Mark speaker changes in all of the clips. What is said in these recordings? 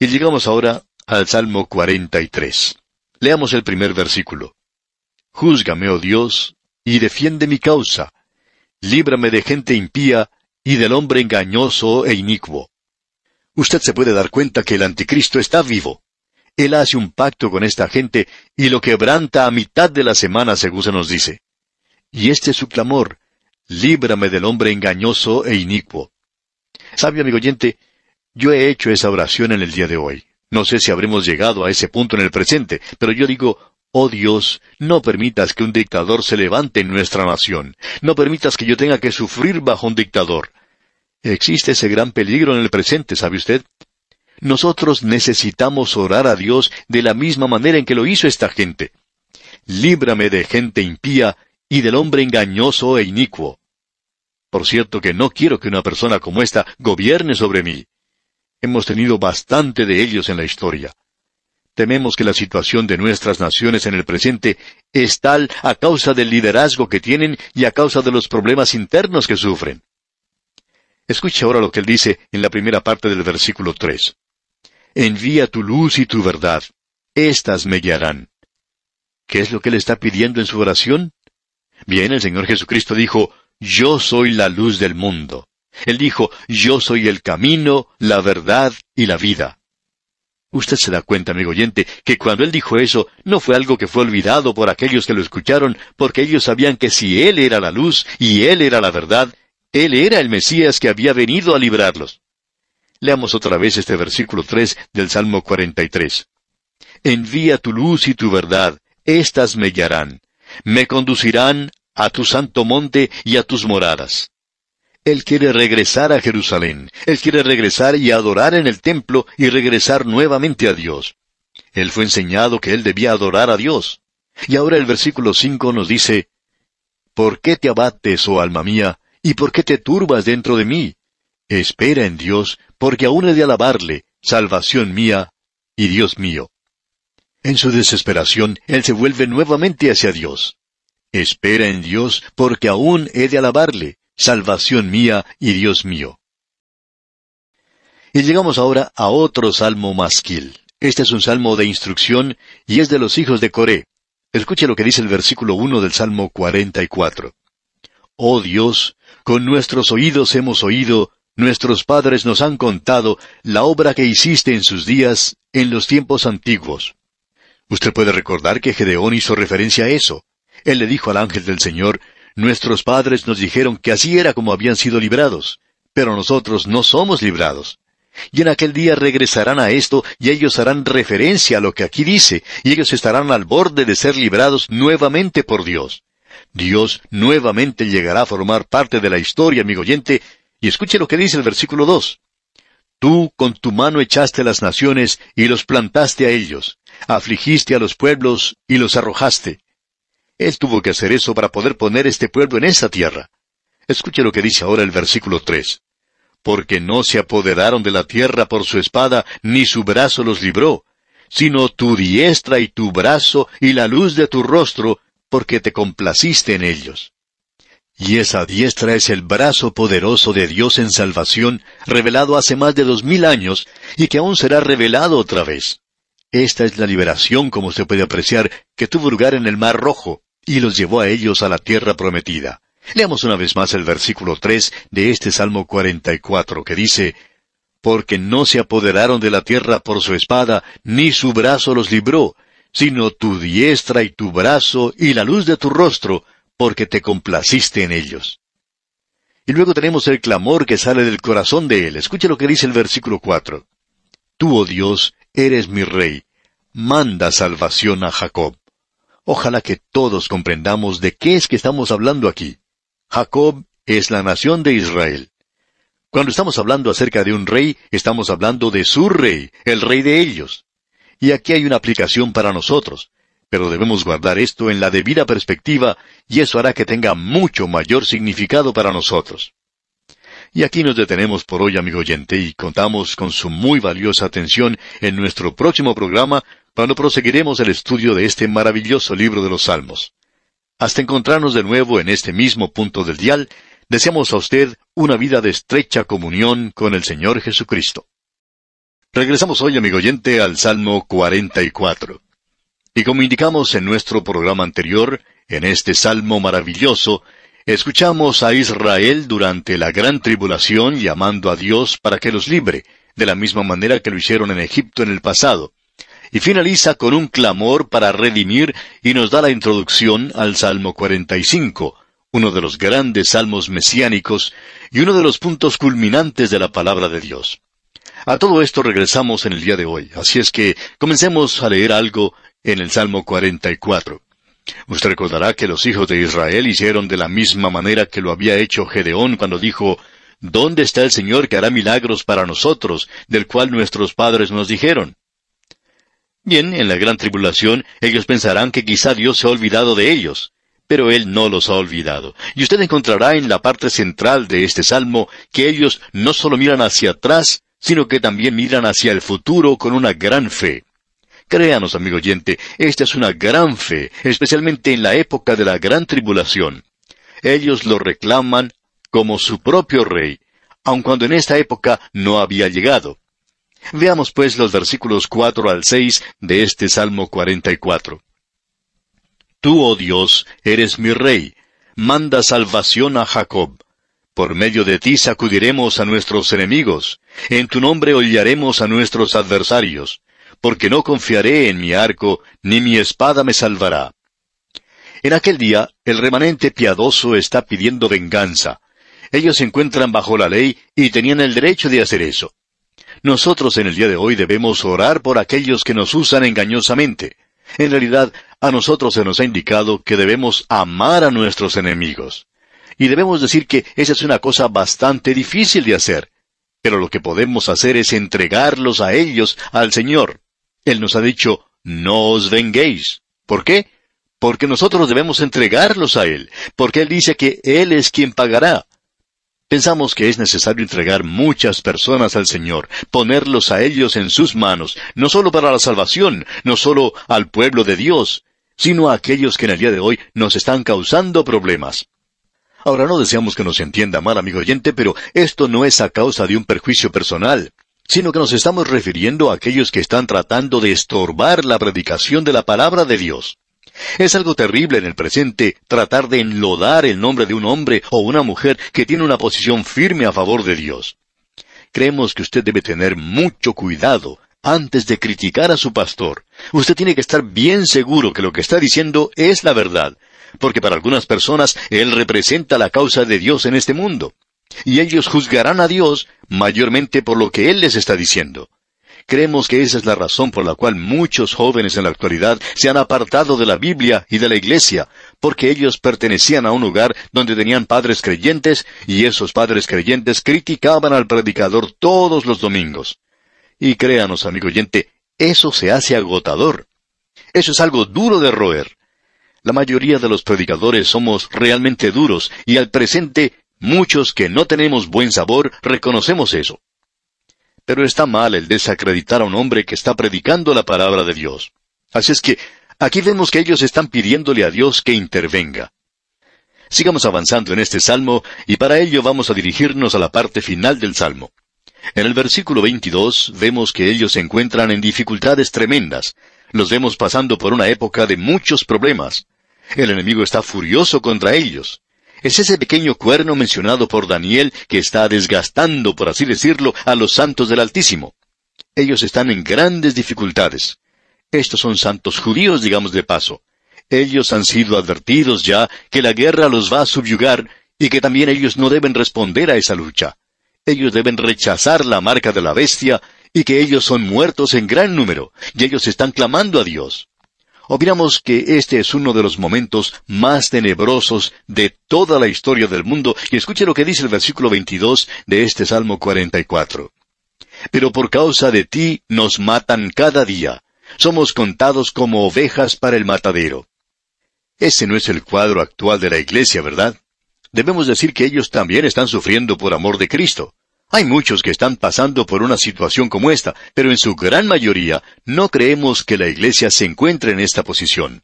Speaker 1: Y llegamos ahora al Salmo 43. Leamos el primer versículo. Júzgame, oh Dios, y defiende mi causa. Líbrame de gente impía y del hombre engañoso e inicuo. Usted se puede dar cuenta que el anticristo está vivo. Él hace un pacto con esta gente y lo quebranta a mitad de la semana, según se nos dice. Y este es su clamor, líbrame del hombre engañoso e inicuo. Sabe, amigo oyente, yo he hecho esa oración en el día de hoy. No sé si habremos llegado a ese punto en el presente, pero yo digo, oh Dios, no permitas que un dictador se levante en nuestra nación. No permitas que yo tenga que sufrir bajo un dictador. Existe ese gran peligro en el presente, ¿sabe usted? Nosotros necesitamos orar a Dios de la misma manera en que lo hizo esta gente. Líbrame de gente impía y del hombre engañoso e inicuo. Por cierto que no quiero que una persona como esta gobierne sobre mí. Hemos tenido bastante de ellos en la historia. Tememos que la situación de nuestras naciones en el presente es tal a causa del liderazgo que tienen y a causa de los problemas internos que sufren. Escuche ahora lo que él dice en la primera parte del versículo tres. Envía tu luz y tu verdad. Estas me guiarán. ¿Qué es lo que él está pidiendo en su oración? Bien, el Señor Jesucristo dijo, Yo soy la luz del mundo. Él dijo, Yo soy el camino, la verdad y la vida. Usted se da cuenta, amigo oyente, que cuando él dijo eso, no fue algo que fue olvidado por aquellos que lo escucharon, porque ellos sabían que si él era la luz y él era la verdad, él era el Mesías que había venido a librarlos. Leamos otra vez este versículo 3 del Salmo 43. Envía tu luz y tu verdad, éstas me guiarán me conducirán a tu santo monte y a tus moradas. Él quiere regresar a Jerusalén. Él quiere regresar y adorar en el templo y regresar nuevamente a Dios. Él fue enseñado que él debía adorar a Dios. Y ahora el versículo 5 nos dice, ¿Por qué te abates, oh alma mía, y por qué te turbas dentro de mí? Espera en Dios, porque aún he de alabarle, salvación mía y Dios mío. En su desesperación, él se vuelve nuevamente hacia Dios. Espera en Dios, porque aún he de alabarle, salvación mía y Dios mío. Y llegamos ahora a otro salmo masquil. Este es un salmo de instrucción y es de los hijos de Coré. Escuche lo que dice el versículo 1 del Salmo 44. Oh Dios, con nuestros oídos hemos oído, nuestros padres nos han contado la obra que hiciste en sus días, en los tiempos antiguos. Usted puede recordar que Gedeón hizo referencia a eso. Él le dijo al ángel del Señor, Nuestros padres nos dijeron que así era como habían sido librados, pero nosotros no somos librados. Y en aquel día regresarán a esto y ellos harán referencia a lo que aquí dice, y ellos estarán al borde de ser librados nuevamente por Dios. Dios nuevamente llegará a formar parte de la historia, amigo oyente, y escuche lo que dice el versículo 2. Tú con tu mano echaste las naciones y los plantaste a ellos, afligiste a los pueblos y los arrojaste. Él tuvo que hacer eso para poder poner este pueblo en esa tierra. Escuche lo que dice ahora el versículo tres. Porque no se apoderaron de la tierra por su espada, ni su brazo los libró, sino tu diestra y tu brazo y la luz de tu rostro, porque te complaciste en ellos. Y esa diestra es el brazo poderoso de Dios en salvación, revelado hace más de dos mil años, y que aún será revelado otra vez. Esta es la liberación, como se puede apreciar, que tuvo lugar en el Mar Rojo, y los llevó a ellos a la tierra prometida. Leamos una vez más el versículo tres de este Salmo 44, que dice, Porque no se apoderaron de la tierra por su espada, ni su brazo los libró, sino tu diestra y tu brazo y la luz de tu rostro, porque te complaciste en ellos. Y luego tenemos el clamor que sale del corazón de él. Escuche lo que dice el versículo cuatro. Tú, oh Dios, eres mi rey. Manda salvación a Jacob. Ojalá que todos comprendamos de qué es que estamos hablando aquí. Jacob es la nación de Israel. Cuando estamos hablando acerca de un rey, estamos hablando de su rey, el rey de ellos. Y aquí hay una aplicación para nosotros pero debemos guardar esto en la debida perspectiva y eso hará que tenga mucho mayor significado para nosotros. Y aquí nos detenemos por hoy, amigo oyente, y contamos con su muy valiosa atención en nuestro próximo programa cuando proseguiremos el estudio de este maravilloso libro de los Salmos. Hasta encontrarnos de nuevo en este mismo punto del dial, deseamos a usted una vida de estrecha comunión con el Señor Jesucristo. Regresamos hoy, amigo oyente, al Salmo 44. Y como indicamos en nuestro programa anterior, en este Salmo maravilloso, escuchamos a Israel durante la gran tribulación llamando a Dios para que los libre, de la misma manera que lo hicieron en Egipto en el pasado. Y finaliza con un clamor para redimir y nos da la introducción al Salmo 45, uno de los grandes salmos mesiánicos y uno de los puntos culminantes de la palabra de Dios. A todo esto regresamos en el día de hoy, así es que comencemos a leer algo en el Salmo 44. Usted recordará que los hijos de Israel hicieron de la misma manera que lo había hecho Gedeón cuando dijo, ¿Dónde está el Señor que hará milagros para nosotros, del cual nuestros padres nos dijeron? Bien, en la gran tribulación ellos pensarán que quizá Dios se ha olvidado de ellos, pero Él no los ha olvidado. Y usted encontrará en la parte central de este salmo que ellos no solo miran hacia atrás, sino que también miran hacia el futuro con una gran fe. Créanos, amigo oyente, esta es una gran fe, especialmente en la época de la gran tribulación. Ellos lo reclaman como su propio rey, aun cuando en esta época no había llegado. Veamos pues los versículos cuatro al seis de este Salmo cuarenta y cuatro. Tú, oh Dios, eres mi rey, manda salvación a Jacob. Por medio de ti sacudiremos a nuestros enemigos, en tu nombre hollaremos a nuestros adversarios, porque no confiaré en mi arco, ni mi espada me salvará. En aquel día, el remanente piadoso está pidiendo venganza. Ellos se encuentran bajo la ley y tenían el derecho de hacer eso. Nosotros en el día de hoy debemos orar por aquellos que nos usan engañosamente. En realidad, a nosotros se nos ha indicado que debemos amar a nuestros enemigos. Y debemos decir que esa es una cosa bastante difícil de hacer. Pero lo que podemos hacer es entregarlos a ellos, al Señor. Él nos ha dicho, no os venguéis. ¿Por qué? Porque nosotros debemos entregarlos a Él, porque Él dice que Él es quien pagará. Pensamos que es necesario entregar muchas personas al Señor, ponerlos a ellos en sus manos, no solo para la salvación, no solo al pueblo de Dios, sino a aquellos que en el día de hoy nos están causando problemas. Ahora no deseamos que nos entienda mal, amigo oyente, pero esto no es a causa de un perjuicio personal, sino que nos estamos refiriendo a aquellos que están tratando de estorbar la predicación de la palabra de Dios. Es algo terrible en el presente tratar de enlodar el nombre de un hombre o una mujer que tiene una posición firme a favor de Dios. Creemos que usted debe tener mucho cuidado antes de criticar a su pastor. Usted tiene que estar bien seguro que lo que está diciendo es la verdad, porque para algunas personas él representa la causa de Dios en este mundo. Y ellos juzgarán a Dios mayormente por lo que Él les está diciendo. Creemos que esa es la razón por la cual muchos jóvenes en la actualidad se han apartado de la Biblia y de la Iglesia, porque ellos pertenecían a un lugar donde tenían padres creyentes y esos padres creyentes criticaban al predicador todos los domingos. Y créanos, amigo oyente, eso se hace agotador. Eso es algo duro de roer. La mayoría de los predicadores somos realmente duros y al presente muchos que no tenemos buen sabor reconocemos eso. Pero está mal el desacreditar a un hombre que está predicando la palabra de Dios. Así es que aquí vemos que ellos están pidiéndole a Dios que intervenga. Sigamos avanzando en este salmo y para ello vamos a dirigirnos a la parte final del salmo. En el versículo 22 vemos que ellos se encuentran en dificultades tremendas. Los vemos pasando por una época de muchos problemas. El enemigo está furioso contra ellos. Es ese pequeño cuerno mencionado por Daniel que está desgastando, por así decirlo, a los santos del Altísimo. Ellos están en grandes dificultades. Estos son santos judíos, digamos de paso. Ellos han sido advertidos ya que la guerra los va a subyugar y que también ellos no deben responder a esa lucha. Ellos deben rechazar la marca de la bestia y que ellos son muertos en gran número, y ellos están clamando a Dios. Opinamos que este es uno de los momentos más tenebrosos de toda la historia del mundo, y escuche lo que dice el versículo 22 de este Salmo 44. Pero por causa de ti nos matan cada día. Somos contados como ovejas para el matadero. Ese no es el cuadro actual de la iglesia, ¿verdad? Debemos decir que ellos también están sufriendo por amor de Cristo. Hay muchos que están pasando por una situación como esta, pero en su gran mayoría no creemos que la Iglesia se encuentre en esta posición.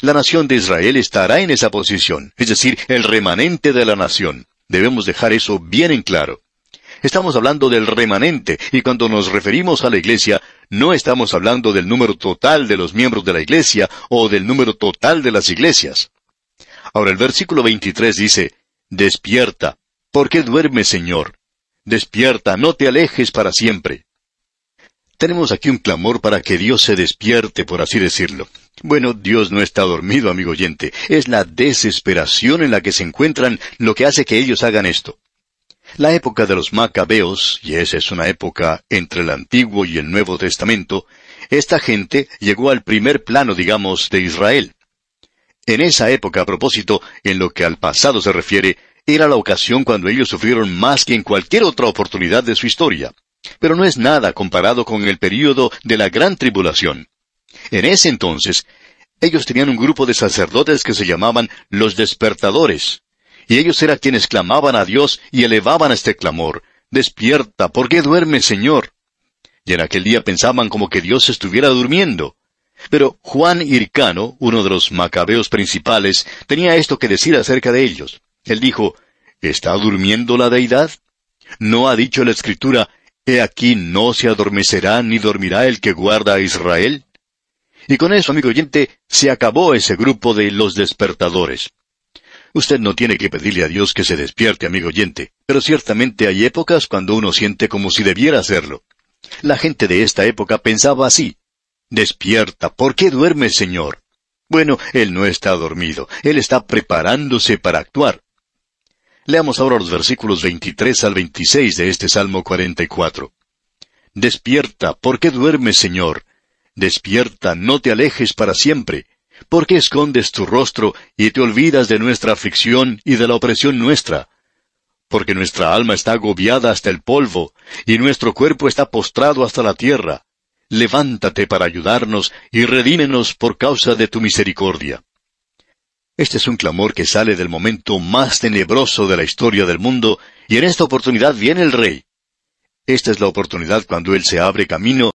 Speaker 1: La nación de Israel estará en esa posición, es decir, el remanente de la nación. Debemos dejar eso bien en claro. Estamos hablando del remanente, y cuando nos referimos a la iglesia, no estamos hablando del número total de los miembros de la iglesia o del número total de las iglesias. Ahora el versículo 23 dice, Despierta, ¿por qué duermes, Señor? Despierta, no te alejes para siempre. Tenemos aquí un clamor para que Dios se despierte, por así decirlo. Bueno, Dios no está dormido, amigo oyente. Es la desesperación en la que se encuentran lo que hace que ellos hagan esto. La época de los macabeos, y esa es una época entre el Antiguo y el Nuevo Testamento, esta gente llegó al primer plano, digamos, de Israel. En esa época, a propósito, en lo que al pasado se refiere, era la ocasión cuando ellos sufrieron más que en cualquier otra oportunidad de su historia. Pero no es nada comparado con el período de la gran tribulación. En ese entonces, ellos tenían un grupo de sacerdotes que se llamaban los despertadores, y ellos eran quienes clamaban a Dios y elevaban este clamor, Despierta, ¿por qué duermes, Señor? Y en aquel día pensaban como que Dios estuviera durmiendo. Pero Juan Hircano, uno de los macabeos principales, tenía esto que decir acerca de ellos. Él dijo, ¿Está durmiendo la deidad? ¿No ha dicho la Escritura, He aquí no se adormecerá ni dormirá el que guarda a Israel. Y con eso, amigo oyente, se acabó ese grupo de los despertadores. Usted no tiene que pedirle a Dios que se despierte, amigo oyente, pero ciertamente hay épocas cuando uno siente como si debiera hacerlo. La gente de esta época pensaba así. Despierta, ¿por qué duermes, Señor? Bueno, Él no está dormido, Él está preparándose para actuar. Leamos ahora los versículos 23 al 26 de este Salmo 44. Despierta, ¿por qué duermes, Señor? Despierta, no te alejes para siempre. ¿Por qué escondes tu rostro y te olvidas de nuestra aflicción y de la opresión nuestra? Porque nuestra alma está agobiada hasta el polvo, y nuestro cuerpo está postrado hasta la tierra. Levántate para ayudarnos y redímenos por causa de tu misericordia. Este es un clamor que sale del momento más tenebroso de la historia del mundo, y en esta oportunidad viene el Rey. Esta es la oportunidad cuando Él se abre camino